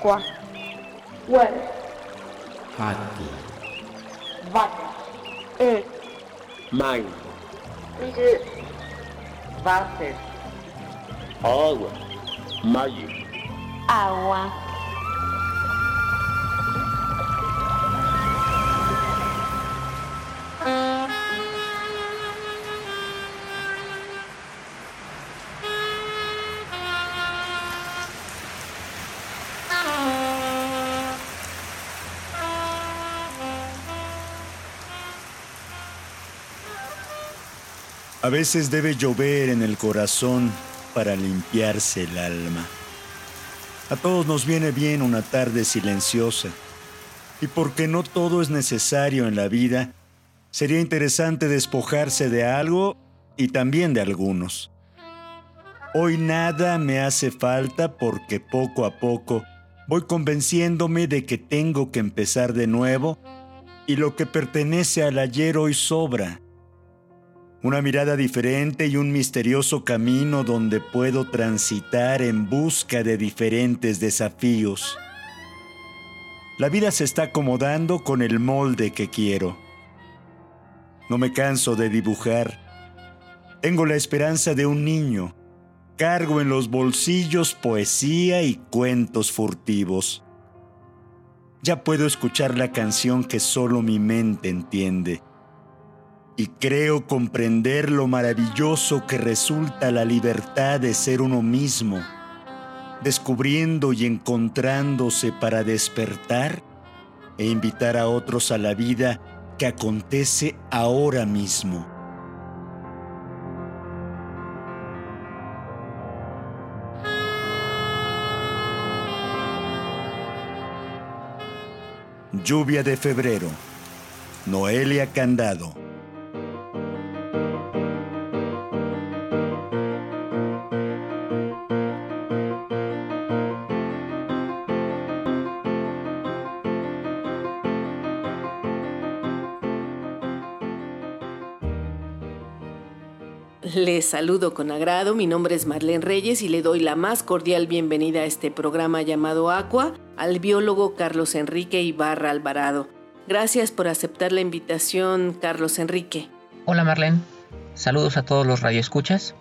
quatro, uero, rato, vaca, um, mãe, ide, váter, água, maio, água. A veces debe llover en el corazón para limpiarse el alma. A todos nos viene bien una tarde silenciosa. Y porque no todo es necesario en la vida, sería interesante despojarse de algo y también de algunos. Hoy nada me hace falta porque poco a poco voy convenciéndome de que tengo que empezar de nuevo y lo que pertenece al ayer hoy sobra una mirada diferente y un misterioso camino donde puedo transitar en busca de diferentes desafíos. La vida se está acomodando con el molde que quiero. No me canso de dibujar. Tengo la esperanza de un niño. Cargo en los bolsillos poesía y cuentos furtivos. Ya puedo escuchar la canción que solo mi mente entiende y creo comprender lo maravilloso que resulta la libertad de ser uno mismo, descubriendo y encontrándose para despertar e invitar a otros a la vida que acontece ahora mismo. Lluvia de febrero. Noelia Candado. Les saludo con agrado, mi nombre es Marlene Reyes y le doy la más cordial bienvenida a este programa llamado Aqua al biólogo Carlos Enrique Ibarra Alvarado. Gracias por aceptar la invitación, Carlos Enrique. Hola Marlene, saludos a todos los radioescuchas.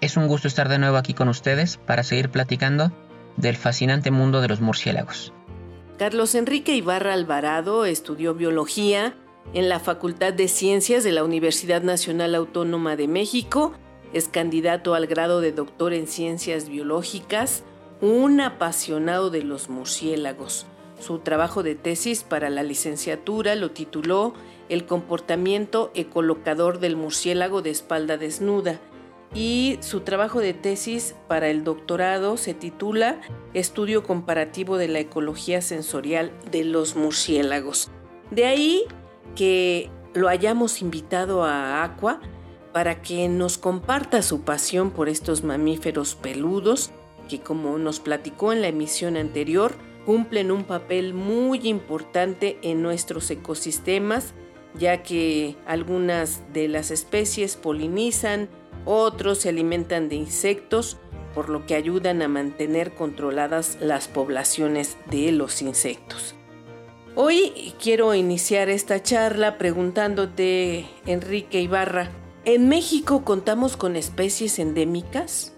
Es un gusto estar de nuevo aquí con ustedes para seguir platicando del fascinante mundo de los murciélagos. Carlos Enrique Ibarra Alvarado estudió biología en la Facultad de Ciencias de la Universidad Nacional Autónoma de México, es candidato al grado de doctor en Ciencias Biológicas, un apasionado de los murciélagos. Su trabajo de tesis para la licenciatura lo tituló El comportamiento ecolocador del murciélago de espalda desnuda y su trabajo de tesis para el doctorado se titula Estudio comparativo de la ecología sensorial de los murciélagos. De ahí que lo hayamos invitado a Aqua para que nos comparta su pasión por estos mamíferos peludos que como nos platicó en la emisión anterior, cumplen un papel muy importante en nuestros ecosistemas, ya que algunas de las especies polinizan, otros se alimentan de insectos, por lo que ayudan a mantener controladas las poblaciones de los insectos. Hoy quiero iniciar esta charla preguntándote, Enrique Ibarra, ¿en México contamos con especies endémicas?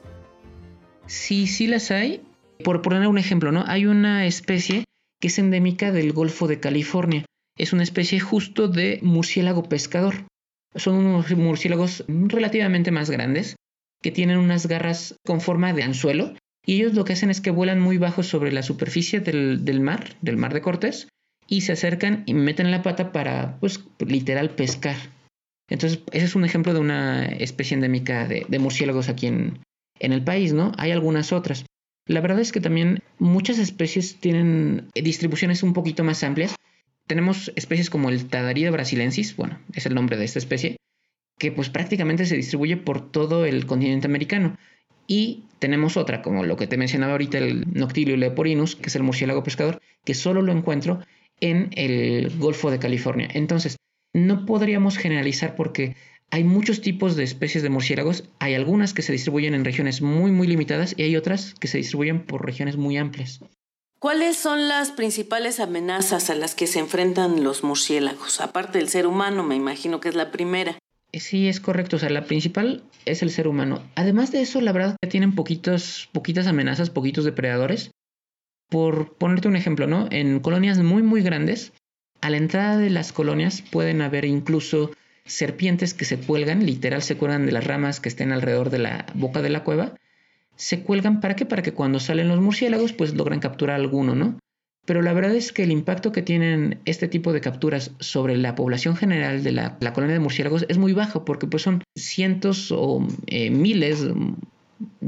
Sí, sí las hay. Por poner un ejemplo, ¿no? Hay una especie que es endémica del Golfo de California. Es una especie justo de murciélago pescador. Son unos murciélagos relativamente más grandes que tienen unas garras con forma de anzuelo y ellos lo que hacen es que vuelan muy bajo sobre la superficie del, del mar, del mar de Cortés, y se acercan y meten la pata para, pues, literal pescar. Entonces, ese es un ejemplo de una especie endémica de, murciélagos aquí en, en el país, ¿no? Hay algunas otras. La verdad es que también muchas especies tienen distribuciones un poquito más amplias. Tenemos especies como el Tadarida brasilensis, bueno, es el nombre de esta especie, que pues prácticamente se distribuye por todo el continente americano. Y tenemos otra, como lo que te mencionaba ahorita, el Noctilio leporinus, que es el murciélago pescador, que solo lo encuentro en el Golfo de California. Entonces, no podríamos generalizar porque hay muchos tipos de especies de murciélagos, hay algunas que se distribuyen en regiones muy muy limitadas y hay otras que se distribuyen por regiones muy amplias. ¿Cuáles son las principales amenazas a las que se enfrentan los murciélagos? Aparte del ser humano, me imagino que es la primera. Sí, es correcto. O sea, la principal es el ser humano. Además de eso, la verdad que tienen poquitos, poquitas amenazas, poquitos depredadores. Por ponerte un ejemplo, ¿no? En colonias muy, muy grandes, a la entrada de las colonias pueden haber incluso serpientes que se cuelgan, literal se cuelgan de las ramas que estén alrededor de la boca de la cueva se cuelgan para qué? Para que cuando salen los murciélagos pues logran capturar alguno, ¿no? Pero la verdad es que el impacto que tienen este tipo de capturas sobre la población general de la, colonia de murciélagos es muy bajo porque pues son cientos o eh, miles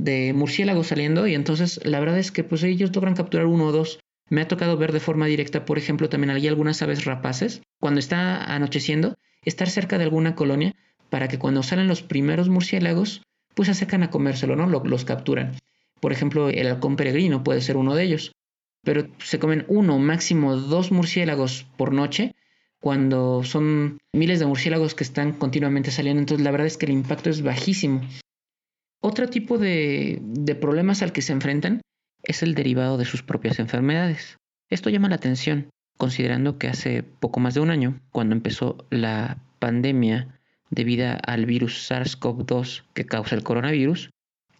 de murciélagos saliendo y entonces la verdad es que pues ellos logran capturar uno o dos. Me ha tocado ver de forma directa, por ejemplo, también hay algunas aves rapaces, cuando está anocheciendo, estar cerca de alguna colonia para que cuando salen los primeros murciélagos pues se acercan a comérselo, ¿no? los capturan. Por ejemplo, el halcón peregrino puede ser uno de ellos. Pero se comen uno, máximo dos murciélagos por noche cuando son miles de murciélagos que están continuamente saliendo. Entonces la verdad es que el impacto es bajísimo. Otro tipo de, problemas al que se enfrentan es el derivado de sus propias enfermedades. Esto llama la atención, considerando que hace poco más de un año, cuando empezó la pandemia debido al virus SARS-CoV-2 que causa el coronavirus,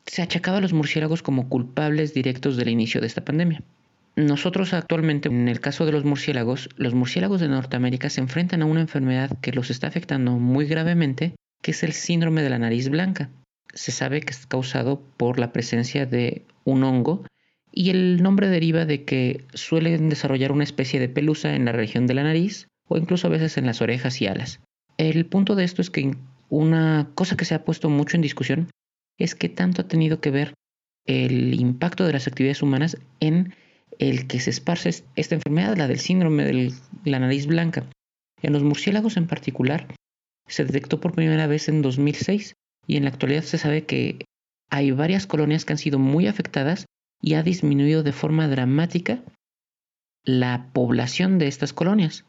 se achacaba a los murciélagos como culpables directos del inicio de esta pandemia. Nosotros actualmente, en el caso de los murciélagos, los murciélagos de Norteamérica se enfrentan a una enfermedad que los está afectando muy gravemente, que es el síndrome de la nariz blanca. Se sabe que es causado por la presencia de un hongo y el nombre deriva de que suelen desarrollar una especie de pelusa en la región de la nariz o incluso a veces en las orejas y alas. El punto de esto es que una cosa que se ha puesto mucho en discusión es que tanto ha tenido que ver el impacto de las actividades humanas en el que se esparce esta enfermedad, la del síndrome de la nariz blanca. En los murciélagos en particular, se detectó por primera vez en 2006 y en la actualidad se sabe que hay varias colonias que han sido muy afectadas y ha disminuido de forma dramática la población de estas colonias.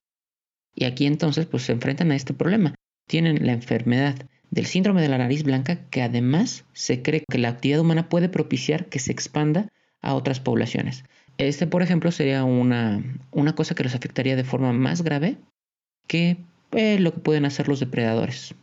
Y aquí entonces pues se enfrentan a este problema. Tienen la enfermedad del síndrome de la nariz blanca que además se cree que la actividad humana puede propiciar que se expanda a otras poblaciones. Este, por ejemplo, sería una, una cosa que los afectaría de forma más grave que eh, lo que pueden hacer los depredadores.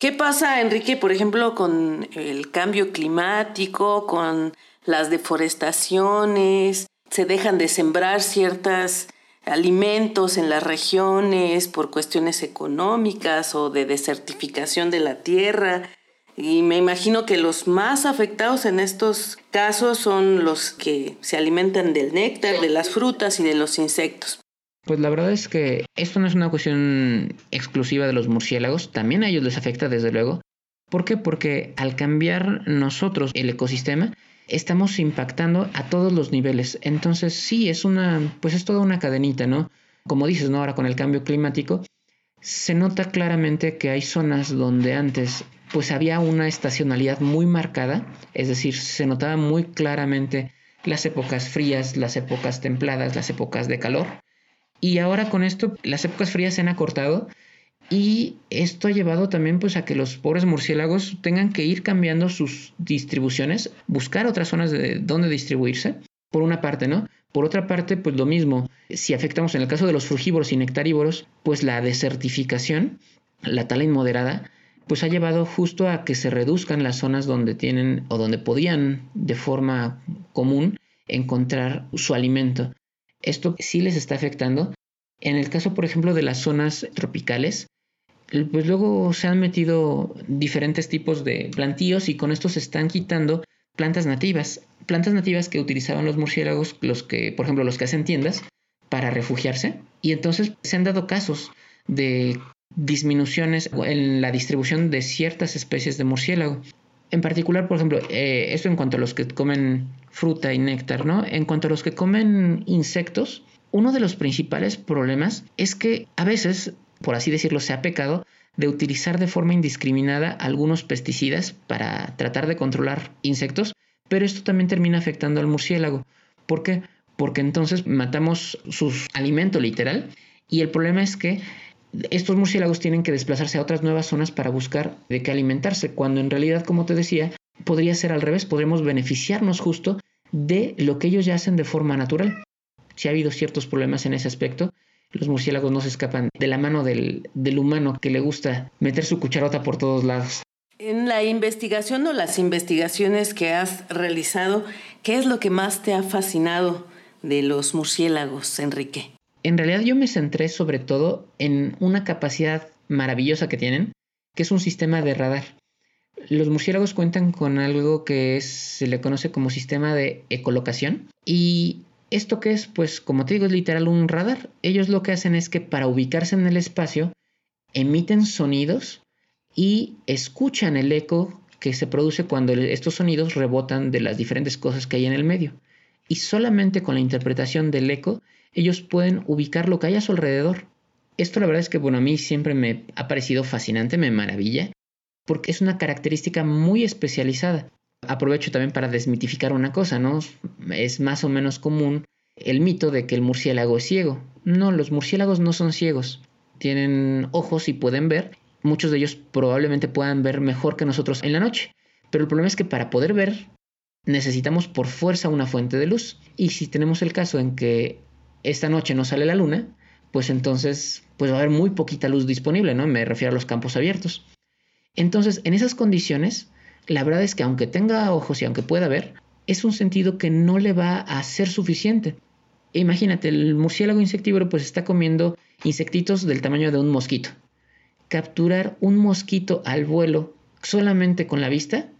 ¿Qué pasa, Enrique, por ejemplo, con el cambio climático, con las deforestaciones? ¿Se dejan de sembrar ciertas alimentos en las regiones por cuestiones económicas o de desertificación de la tierra. Y me imagino que los más afectados en estos casos son los que se alimentan del néctar, de las frutas y de los insectos. Pues la verdad es que esto no es una cuestión exclusiva de los murciélagos, también a ellos les afecta desde luego. ¿Por qué? Porque al cambiar nosotros el ecosistema, estamos impactando a todos los niveles. Entonces, sí, es una, pues es toda una cadenita, ¿no? Como dices, ¿no? Ahora con el cambio climático, se nota claramente que hay zonas donde antes pues había una estacionalidad muy marcada, es decir, se notaba muy claramente las épocas frías, las épocas templadas, las épocas de calor. Y ahora con esto las épocas frías se han acortado y esto ha llevado también pues a que los pobres murciélagos tengan que ir cambiando sus distribuciones, buscar otras zonas de donde distribuirse, por una parte, ¿no? Por otra parte, pues lo mismo, si afectamos en el caso de los frugívoros y nectarívoros, pues la desertificación, la tala inmoderada, pues ha llevado justo a que se reduzcan las zonas donde tienen o donde podían de forma común encontrar su alimento. Esto sí les está afectando. En el caso, por ejemplo, de las zonas tropicales, pues luego se han metido diferentes tipos de plantíos y con esto se están quitando plantas nativas, plantas nativas que utilizaban los murciélagos, los que, por ejemplo, los que hacen tiendas para refugiarse y entonces se han dado casos de disminuciones en la distribución de ciertas especies de murciélago. En particular, por ejemplo, eh, esto en cuanto a los que comen fruta y néctar, ¿no? En cuanto a los que comen insectos, uno de los principales problemas es que a veces por así decirlo, se ha pecado de utilizar de forma indiscriminada algunos pesticidas para tratar de controlar insectos, pero esto también termina afectando al murciélago. ¿Por qué? Porque entonces matamos su alimento literal y el problema es que estos murciélagos tienen que desplazarse a otras nuevas zonas para buscar de qué alimentarse, cuando en realidad, como te decía, podría ser al revés, podremos beneficiarnos justo de lo que ellos ya hacen de forma natural. Si ha habido ciertos problemas en ese aspecto, los murciélagos no se escapan de la mano del, del humano que le gusta meter su cucharota por todos lados. En la investigación o las investigaciones que has realizado, ¿qué es lo que más te ha fascinado de los murciélagos, Enrique? En realidad yo me centré sobre todo en una capacidad maravillosa que tienen, que es un sistema de radar. Los murciélagos cuentan con algo que se le conoce como sistema de ecolocación y ¿Esto qué es? Pues como te digo, es literal un radar. Ellos lo que hacen es que para ubicarse en el espacio, emiten sonidos y escuchan el eco que se produce cuando estos sonidos rebotan de las diferentes cosas que hay en el medio. Y solamente con la interpretación del eco, ellos pueden ubicar lo que hay a su alrededor. Esto la verdad es que, bueno, a mí siempre me ha parecido fascinante, me maravilla, porque es una característica muy especializada aprovecho también para desmitificar una cosa, ¿no? Es más o menos común el mito de que el murciélago es ciego. No, los murciélagos no son ciegos. Tienen ojos y pueden ver. Muchos de ellos probablemente puedan ver mejor que nosotros en la noche. Pero el problema es que para poder ver necesitamos por fuerza una fuente de luz. Y si tenemos el caso en que esta noche no sale la luna, pues entonces pues va a haber muy poquita luz disponible, ¿no? Me refiero a los campos abiertos. Entonces, en esas condiciones, la verdad es que aunque tenga ojos y aunque pueda ver, es un sentido que no le va a ser suficiente. Imagínate, el murciélago insectívoro pues está comiendo insectitos del tamaño de un mosquito. Capturar un mosquito al vuelo solamente con la vista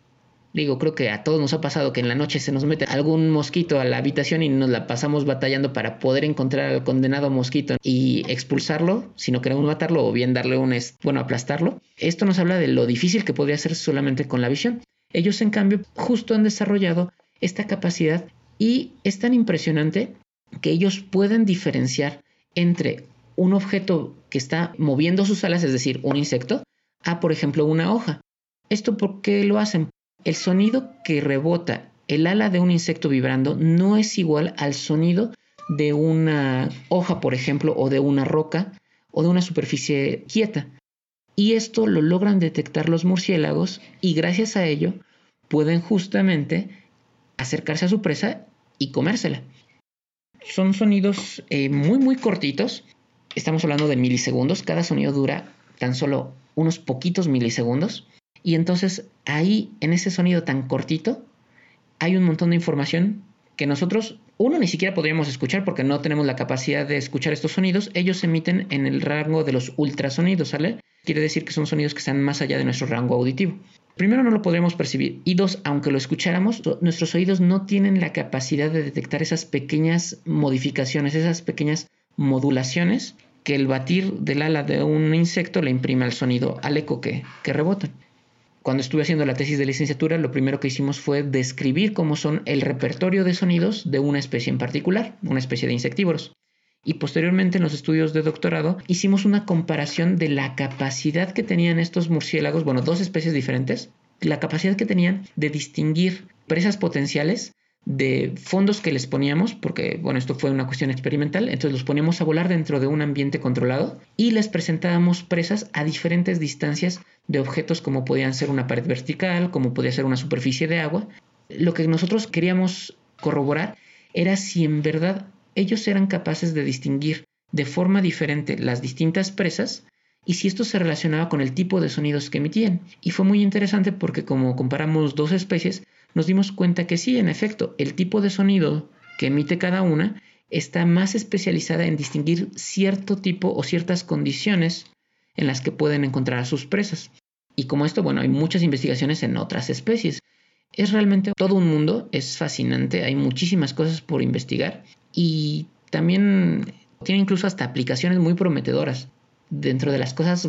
Digo, creo que a todos nos ha pasado que en la noche se nos mete algún mosquito a la habitación y nos la pasamos batallando para poder encontrar al condenado mosquito y expulsarlo, si no queremos matarlo o bien darle un, bueno, aplastarlo. Esto nos habla de lo difícil que podría ser solamente con la visión. Ellos, en cambio, justo han desarrollado esta capacidad y es tan impresionante que ellos pueden diferenciar entre un objeto que está moviendo sus alas, es decir, un insecto, a, por ejemplo, una hoja. ¿Esto por qué lo hacen? El sonido que rebota el ala de un insecto vibrando no es igual al sonido de una hoja, por ejemplo, o de una roca o de una superficie quieta. Y esto lo logran detectar los murciélagos y gracias a ello pueden justamente acercarse a su presa y comérsela. Son sonidos eh, muy muy cortitos. Estamos hablando de milisegundos. Cada sonido dura tan solo unos poquitos milisegundos. Y entonces ahí, en ese sonido tan cortito, hay un montón de información que nosotros, uno, ni siquiera podríamos escuchar porque no tenemos la capacidad de escuchar estos sonidos. Ellos se emiten en el rango de los ultrasonidos, ¿sale? Quiere decir que son sonidos que están más allá de nuestro rango auditivo. Primero, no lo podríamos percibir. Y dos, aunque lo escucháramos, nuestros oídos no tienen la capacidad de detectar esas pequeñas modificaciones, esas pequeñas modulaciones que el batir del ala de un insecto le imprime al sonido, al eco que, que rebota cuando estuve haciendo la tesis de licenciatura, lo primero que hicimos fue describir cómo son el repertorio de sonidos de una especie en particular, una especie de insectívoros. Y posteriormente en los estudios de doctorado hicimos una comparación de la capacidad que tenían estos murciélagos, bueno, dos especies diferentes, la capacidad que tenían de distinguir presas potenciales de fondos que les poníamos, porque bueno, esto fue una cuestión experimental, entonces los poníamos a volar dentro de un ambiente controlado y les presentábamos presas a diferentes distancias de objetos como podían ser una pared vertical, como podía ser una superficie de agua. Lo que nosotros queríamos corroborar era si en verdad ellos eran capaces de distinguir de forma diferente las distintas presas y si esto se relacionaba con el tipo de sonidos que emitían. Y fue muy interesante porque como comparamos dos especies, nos dimos cuenta que sí, en efecto, el tipo de sonido que emite cada una está más especializada en distinguir cierto tipo o ciertas condiciones en las que pueden encontrar a sus presas. Y como esto, bueno, hay muchas investigaciones en otras especies. Es realmente todo un mundo, es fascinante, hay muchísimas cosas por investigar y también tiene incluso hasta aplicaciones muy prometedoras. Dentro de las cosas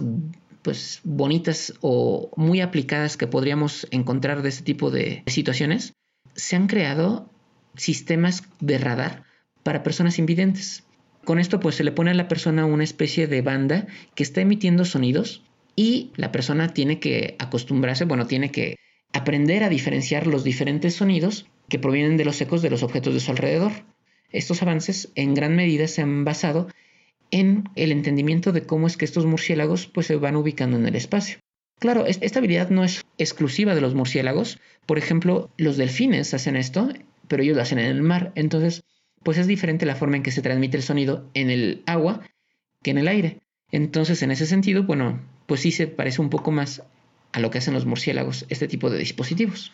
pues bonitas o muy aplicadas que podríamos encontrar de este tipo de situaciones, se han creado sistemas de radar para personas invidentes. Con esto pues se le pone a la persona una especie de banda que está emitiendo sonidos y la persona tiene que acostumbrarse, bueno, tiene que aprender a diferenciar los diferentes sonidos que provienen de los ecos de los objetos de su alrededor. Estos avances en gran medida se han basado en el entendimiento de cómo es que estos murciélagos pues, se van ubicando en el espacio. Claro, esta habilidad no es exclusiva de los murciélagos. Por ejemplo, los delfines hacen esto, pero ellos lo hacen en el mar. Entonces, pues es diferente la forma en que se transmite el sonido en el agua que en el aire. Entonces, en ese sentido, bueno, pues sí se parece un poco más a lo que hacen los murciélagos, este tipo de dispositivos.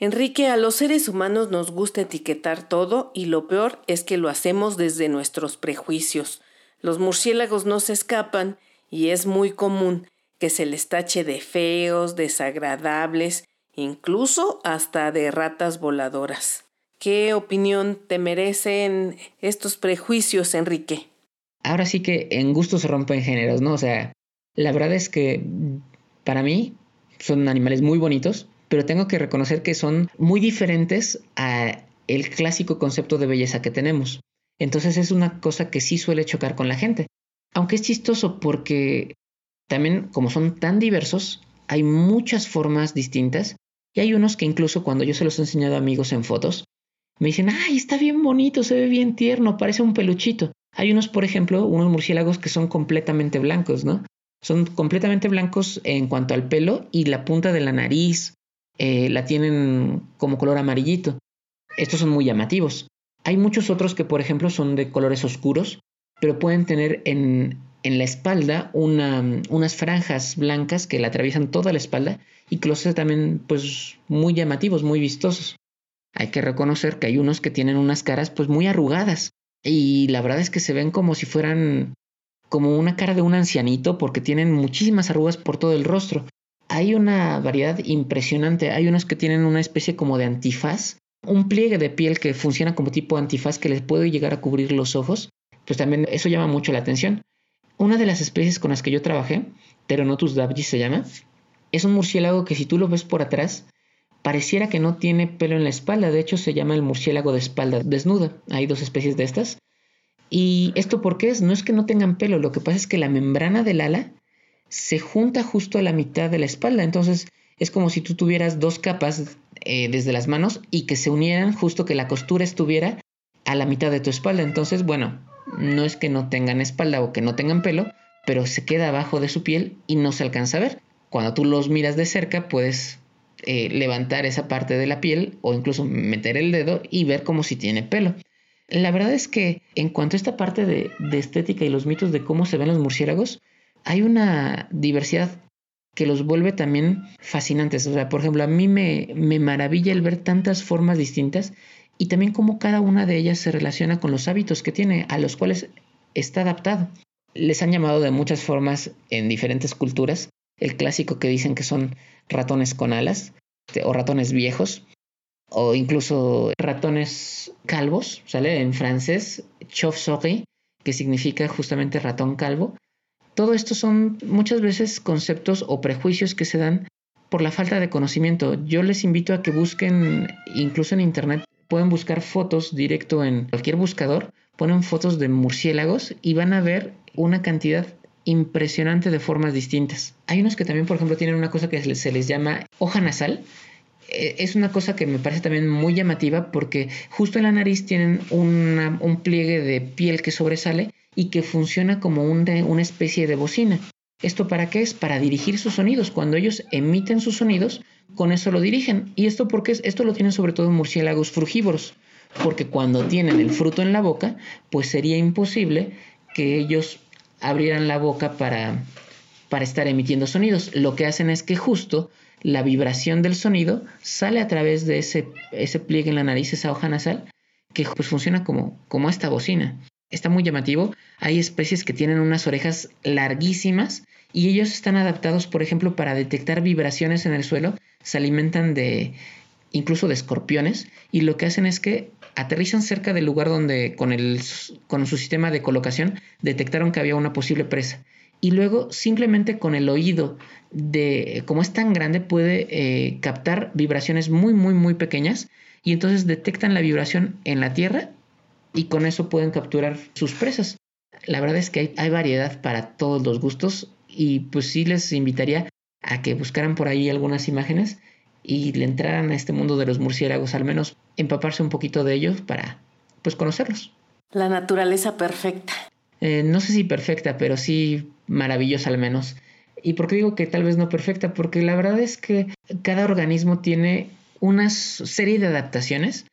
Enrique, a los seres humanos nos gusta etiquetar todo y lo peor es que lo hacemos desde nuestros prejuicios. Los murciélagos no se escapan y es muy común que se les tache de feos, desagradables, incluso hasta de ratas voladoras. ¿Qué opinión te merecen estos prejuicios, Enrique? Ahora sí que en gusto se rompen géneros, ¿no? O sea, la verdad es que para mí son animales muy bonitos, pero tengo que reconocer que son muy diferentes a el clásico concepto de belleza que tenemos. Entonces es una cosa que sí suele chocar con la gente. Aunque es chistoso porque también como son tan diversos, hay muchas formas distintas y hay unos que incluso cuando yo se los he enseñado a amigos en fotos, me dicen, ay, está bien bonito, se ve bien tierno, parece un peluchito. Hay unos, por ejemplo, unos murciélagos que son completamente blancos, ¿no? Son completamente blancos en cuanto al pelo y la punta de la nariz eh, la tienen como color amarillito. Estos son muy llamativos. Hay muchos otros que, por ejemplo, son de colores oscuros, pero pueden tener en, la espalda unas franjas blancas que la atraviesan toda la espalda y que también pues, muy llamativos, muy vistosos. Hay que reconocer que hay unos que tienen unas caras pues muy arrugadas y la verdad es que se ven como si fueran como una cara de un ancianito porque tienen muchísimas arrugas por todo el rostro. Hay una variedad impresionante. Hay unos que tienen una especie como de antifaz, un pliegue de piel que funciona como tipo antifaz que les puede llegar a cubrir los ojos. Pues también eso llama mucho la atención. Una de las especies con las que yo trabajé, Pteronotus dabgis se llama, es un murciélago que si tú lo ves por atrás, pareciera que no tiene pelo en la espalda. De hecho, se llama el murciélago de espalda desnuda. Hay dos especies de estas. ¿Y esto por qué es? No es que no tengan pelo, lo que pasa es que la membrana del ala se junta justo a la mitad de la espalda. Entonces es como si tú tuvieras dos capas eh, desde las manos y que se unieran justo que la costura estuviera a la mitad de tu espalda. Entonces, bueno, no es que no tengan espalda o que no tengan pelo, pero se queda abajo de su piel y no se alcanza a ver. Cuando tú los miras de cerca, puedes eh, levantar esa parte de la piel o incluso meter el dedo y ver como si tiene pelo. La verdad es que en cuanto a esta parte de, estética y los mitos de cómo se ven los murciélagos, hay una diversidad que los vuelve también fascinantes. O sea, por ejemplo, a mí me, me maravilla el ver tantas formas distintas y también cómo cada una de ellas se relaciona con los hábitos que tiene, a los cuales está adaptado. Les han llamado de muchas formas en diferentes culturas. El clásico que dicen que son ratones con alas o ratones viejos o incluso ratones calvos, ¿sale? En francés, chauve-souris, que significa justamente ratón calvo. Todo esto son muchas veces conceptos o prejuicios que se dan por la falta de conocimiento. Yo les invito a que busquen, incluso en internet, pueden buscar fotos directo en cualquier buscador, ponen fotos de murciélagos y van a ver una cantidad impresionante de formas distintas. Hay unos que también, por ejemplo, tienen una cosa que se les llama hoja nasal, eh, es una cosa que me parece también muy llamativa porque justo en la nariz tienen un pliegue de piel que sobresale y que funciona como una especie de bocina. ¿Esto para qué es? Para dirigir sus sonidos. Cuando ellos emiten sus sonidos, con eso lo dirigen. ¿Y esto porque es? Esto lo tienen sobre todo murciélagos frugívoros, porque cuando tienen el fruto en la boca, pues sería imposible que ellos abrieran la boca para, para estar emitiendo sonidos. Lo que hacen es que justo la vibración del sonido sale a través de ese, ese pliegue en la nariz, esa hoja nasal, que pues funciona como, como esta bocina. Está muy llamativo. Hay especies que tienen unas orejas larguísimas y ellos están adaptados, por ejemplo, para detectar vibraciones en el suelo. Se alimentan de incluso de escorpiones y lo que hacen es que aterrizan cerca del lugar donde con, el, con su sistema de colocación detectaron que había una posible presa y luego simplemente con el oído de como es tan grande puede eh, captar vibraciones muy muy muy pequeñas y entonces detectan la vibración en la tierra y con eso pueden capturar sus presas. La verdad es que hay, hay variedad para todos los gustos y pues sí les invitaría a que buscaran por ahí algunas imágenes y le entraran a este mundo de los murciélagos, al menos empaparse un poquito de ellos para pues conocerlos. La naturaleza perfecta. Eh, no sé si perfecta, pero sí maravillosa al menos. ¿Y por qué digo que tal vez no perfecta? Porque la verdad es que cada organismo tiene una serie de adaptaciones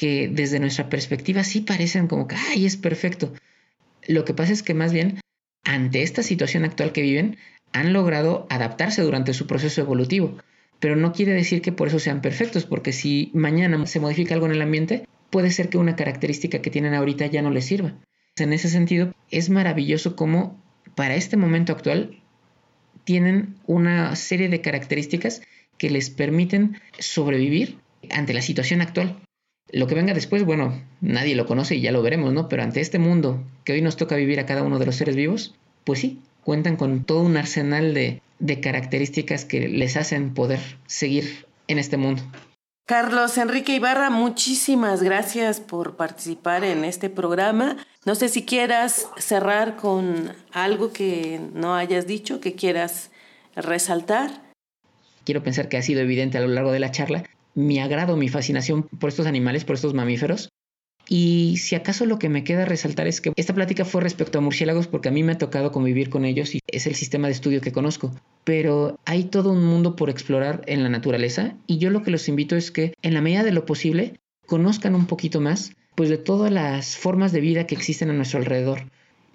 que desde nuestra perspectiva sí parecen como que, ay, es perfecto. Lo que pasa es que más bien, ante esta situación actual que viven, han logrado adaptarse durante su proceso evolutivo. Pero no quiere decir que por eso sean perfectos, porque si mañana se modifica algo en el ambiente, puede ser que una característica que tienen ahorita ya no les sirva. En ese sentido, es maravilloso cómo para este momento actual tienen una serie de características que les permiten sobrevivir ante la situación actual. Lo que venga después, bueno, nadie lo conoce y ya lo veremos, ¿no? Pero ante este mundo que hoy nos toca vivir a cada uno de los seres vivos, pues sí, cuentan con todo un arsenal de, de características que les hacen poder seguir en este mundo. Carlos Enrique Ibarra, muchísimas gracias por participar en este programa. No sé si quieras cerrar con algo que no hayas dicho, que quieras resaltar. Quiero pensar que ha sido evidente a lo largo de la charla mi agrado, mi fascinación por estos animales, por estos mamíferos. Y si acaso lo que me queda resaltar es que esta plática fue respecto a murciélagos porque a mí me ha tocado convivir con ellos y es el sistema de estudio que conozco. Pero hay todo un mundo por explorar en la naturaleza y yo lo que los invito es que en la medida de lo posible conozcan un poquito más pues de todas las formas de vida que existen a nuestro alrededor.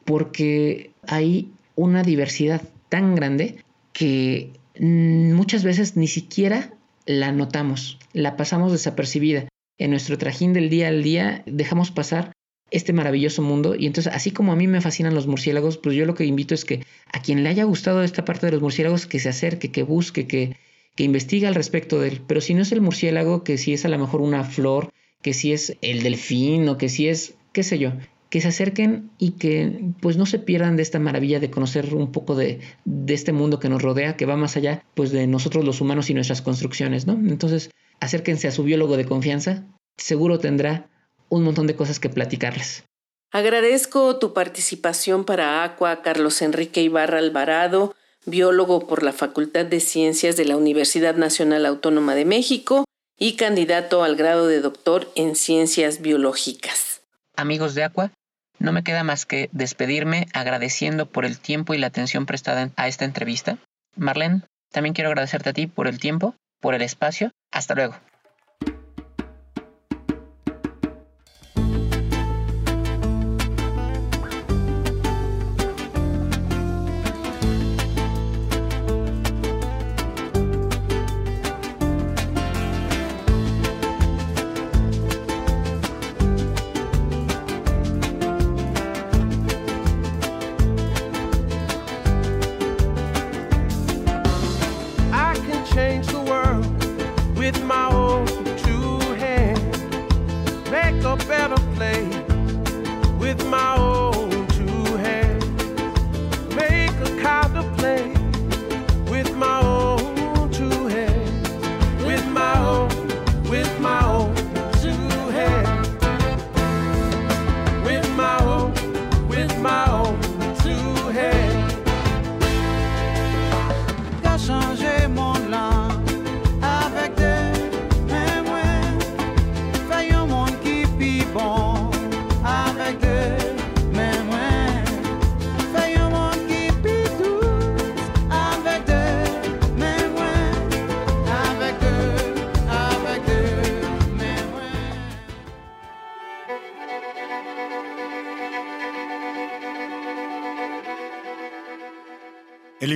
Porque hay una diversidad tan grande que muchas veces ni siquiera la notamos, la pasamos desapercibida. En nuestro trajín del día al día dejamos pasar este maravilloso mundo y entonces así como a mí me fascinan los murciélagos, pues yo lo que invito es que a quien le haya gustado esta parte de los murciélagos que se acerque, que busque, que, que investigue al respecto de él. Pero si no es el murciélago, que si es a lo mejor una flor, que si es el delfín o que si es, qué sé yo, que se acerquen y que pues no se pierdan de esta maravilla de conocer un poco de, de, este mundo que nos rodea, que va más allá pues de nosotros los humanos y nuestras construcciones, ¿no? Entonces, acérquense a su biólogo de confianza, seguro tendrá un montón de cosas que platicarles. Agradezco tu participación para Aqua, Carlos Enrique Ibarra Alvarado, biólogo por la Facultad de Ciencias de la Universidad Nacional Autónoma de México y candidato al grado de doctor en Ciencias Biológicas. Amigos de Aqua, no me queda más que despedirme agradeciendo por el tiempo y la atención prestada a esta entrevista. Marlene, también quiero agradecerte a ti por el tiempo, por el espacio. Hasta luego.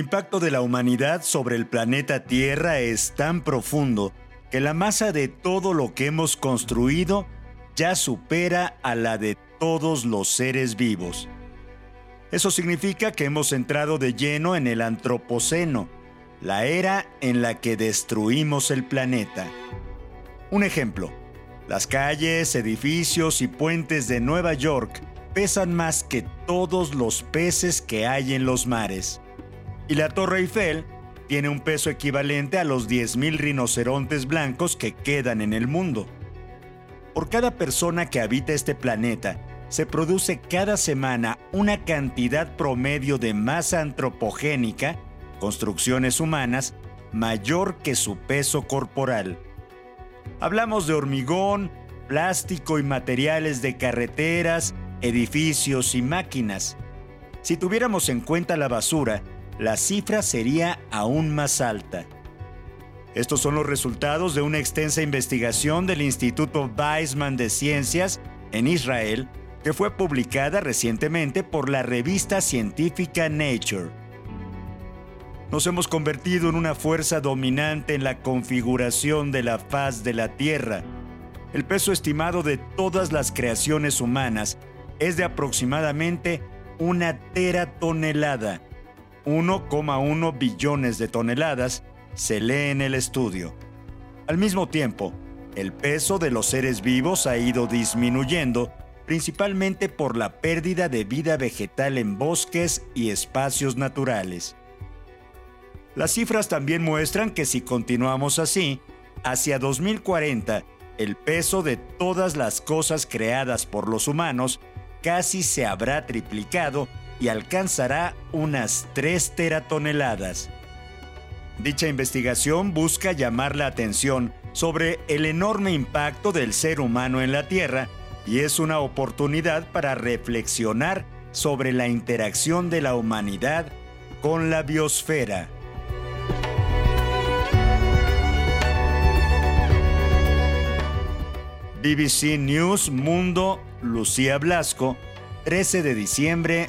Impacto de la humanidad sobre el planeta Tierra es tan profundo que la masa de todo lo que hemos construido ya supera a la de todos los seres vivos. Eso significa que hemos entrado de lleno en el Antropoceno, la era en la que destruimos el planeta. Un ejemplo, las calles, edificios y puentes de Nueva York pesan más que todos los peces que hay en los mares y la Torre Eiffel tiene un peso equivalente a los 10.000 rinocerontes blancos que quedan en el mundo. Por cada persona que habita este planeta, se produce cada semana una cantidad promedio de masa antropogénica, construcciones humanas, mayor que su peso corporal. Hablamos de hormigón, plástico y materiales de carreteras, edificios y máquinas. Si tuviéramos en cuenta la basura, la cifra sería aún más alta. Estos son los resultados de una extensa investigación del Instituto Weizmann de Ciencias en Israel, que fue publicada recientemente por la revista científica Nature. Nos hemos convertido en una fuerza dominante en la configuración de la faz de la Tierra. El peso estimado de todas las creaciones humanas es de aproximadamente una teratonelada, 1,1 billones de toneladas, se lee en el estudio. Al mismo tiempo, el peso de los seres vivos ha ido disminuyendo, principalmente por la pérdida de vida vegetal en bosques y espacios naturales. Las cifras también muestran que si continuamos así, hacia 2040, el peso de todas las cosas creadas por los humanos casi se habrá triplicado y alcanzará unas 3 teratoneladas. Dicha investigación busca llamar la atención sobre el enorme impacto del ser humano en la Tierra y es una oportunidad para reflexionar sobre la interacción de la humanidad con la biosfera. BBC News Mundo, Lucía Blasco, 13 de diciembre